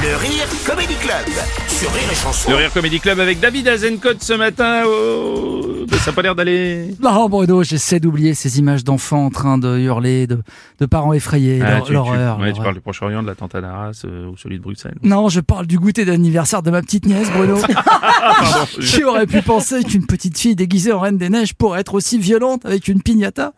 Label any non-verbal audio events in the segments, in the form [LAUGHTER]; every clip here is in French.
Le Rire Comedy Club sur Rire et Chanson. Le Rire Comedy Club avec David Azencott ce matin. Oh, ça n'a pas l'air d'aller. Non, Bruno, j'essaie d'oublier ces images d'enfants en train de hurler, de, de parents effrayés, Ah, l'hor- tu, tu- l'horreur. ouais, tu parles du Proche-Orient, de l'attentat d'Arras euh, ou celui de Bruxelles. Non, je parle du goûter d'anniversaire de ma petite nièce, Bruno. [LAUGHS] [LAUGHS] Qui aurait pu penser qu'une petite fille déguisée en Reine des Neiges pourrait être aussi violente avec une piñata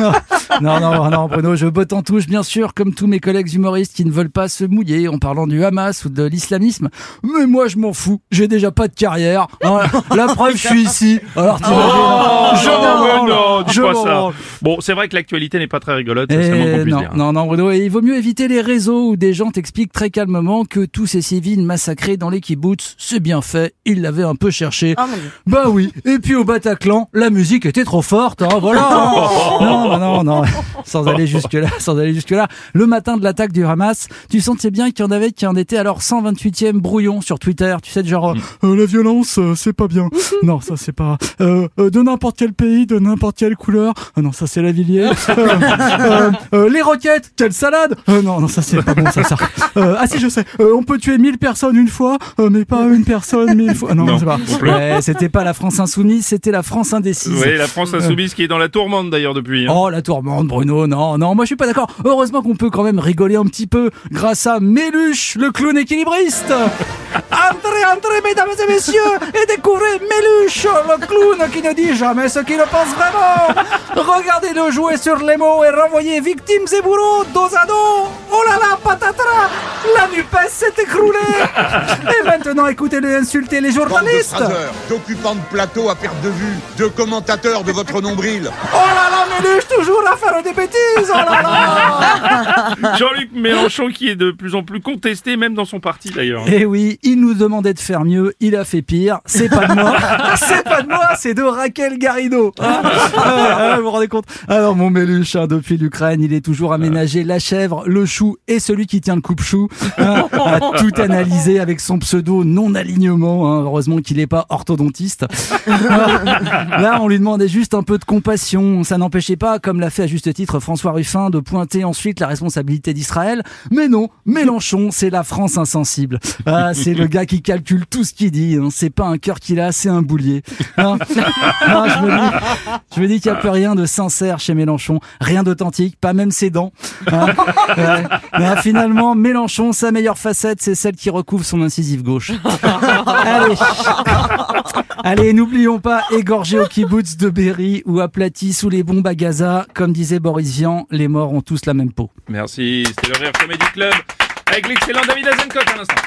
[LAUGHS] Non, non, non, Bruno, je botte en touche, bien sûr, comme tous mes collègues humoristes qui ne veulent pas se mouiller en parlant du Hamas ou de l'islamisme. Mais moi, je m'en fous. J'ai déjà pas de carrière. Hein, La preuve, je suis ici. Alors, t'imagines, Oh, non, dis Je pas m'en ça. branle. Bon, c'est vrai que l'actualité n'est pas très rigolote, c'est Eh qu'on puisse non, dire. non, non, Bruno, et il vaut mieux éviter les réseaux où des gens t'expliquent très calmement que tous ces civils massacrés dans les kibbutz, c'est bien fait, ils l'avaient un peu cherché. bah oui, et puis au Bataclan, la musique était trop forte, hein, voilà. [LAUGHS] hein. non, non, non, sans aller jusque là, sans aller jusque là. Le matin de l'attaque du Hamas, tu sentais bien qu'il y en avait qui en étaient leur 128e brouillon sur Twitter, tu sais, genre, euh, la violence, euh, c'est pas bien. non, ça c'est pas, euh, euh, de n'importe quel pays, de n'importe quelle couleur? Ah non, ça c'est la Villiers. [LAUGHS] Euh, euh, les roquettes, quelle salade? Euh, Non, non, ça c'est pas bon, ça, ça. Euh, ah si, je sais. Euh, on peut tuer 1000 personnes une fois, mais pas une personne mille fois. Non, Non, c'est pas. Ouais, c'était pas la France insoumise, c'était la France indécise. Oui, la France insoumise qui est dans la tourmente d'ailleurs depuis. hein. Oh la tourmente Bruno, non, non, moi je suis pas d'accord. Heureusement qu'on peut quand même rigoler un petit peu grâce à Méluche, le clown équilibriste. Entrez, entrez, mesdames et messieurs, et découvrez Méluche, le clown qui ne dit jamais ce qu'il pense vraiment. Regardez-le jouer sur les mots et renvoyer victimes et bourreaux dos à dos. Oh là là, patatras, la NUPES s'est écroulée. Et maintenant, écoutez-le insulter les journalistes. d'occupants de plateau à perte de vue, de commentateurs de votre nombril. Oh là toujours à faire des bêtises. Oh là là. [LAUGHS] Jean-Luc Mélenchon qui est de plus en plus contesté, même dans son parti d'ailleurs. Eh oui, il nous demandait de faire mieux, il a fait pire. C'est pas de moi, [LAUGHS] c'est pas de moi, c'est de Raquel Garrido. Hein [LAUGHS] Ah, ah, vous vous rendez compte? Alors mon Méluche, hein, depuis l'Ukraine, il est toujours aménagé la chèvre, le chou et celui qui tient le coupe-chou. hein, a tout analysé avec son pseudo non-alignement. hein, heureusement qu'il n'est pas orthodontiste. Là, on lui demandait juste un peu de compassion. Ça n'empêchait pas, comme l'a fait à juste titre François Ruffin, de pointer ensuite la responsabilité d'Israël. Mais non, Mélenchon, c'est la France insensible. Ah, c'est le gars qui calcule tout ce qu'il dit. hein. C'est pas un cœur qu'il a, c'est un boulier. Hein [LAUGHS] Non, je me dis, qu'il n'y a plus rien de sincère chez Mélenchon, rien d'authentique, pas même ses dents. Hein. Mais finalement, Mélenchon, sa meilleure facette, c'est celle qui recouvre son incisive gauche. [LAUGHS] Allez, Allez, n'oublions pas, égorgés au kibbutz de Berry ou aplatis sous les bombes à Gaza, comme disait Boris Vian, les morts ont tous la même peau. Merci, c'était le Rire Comedy Club avec l'excellent David Azencote à l'instant.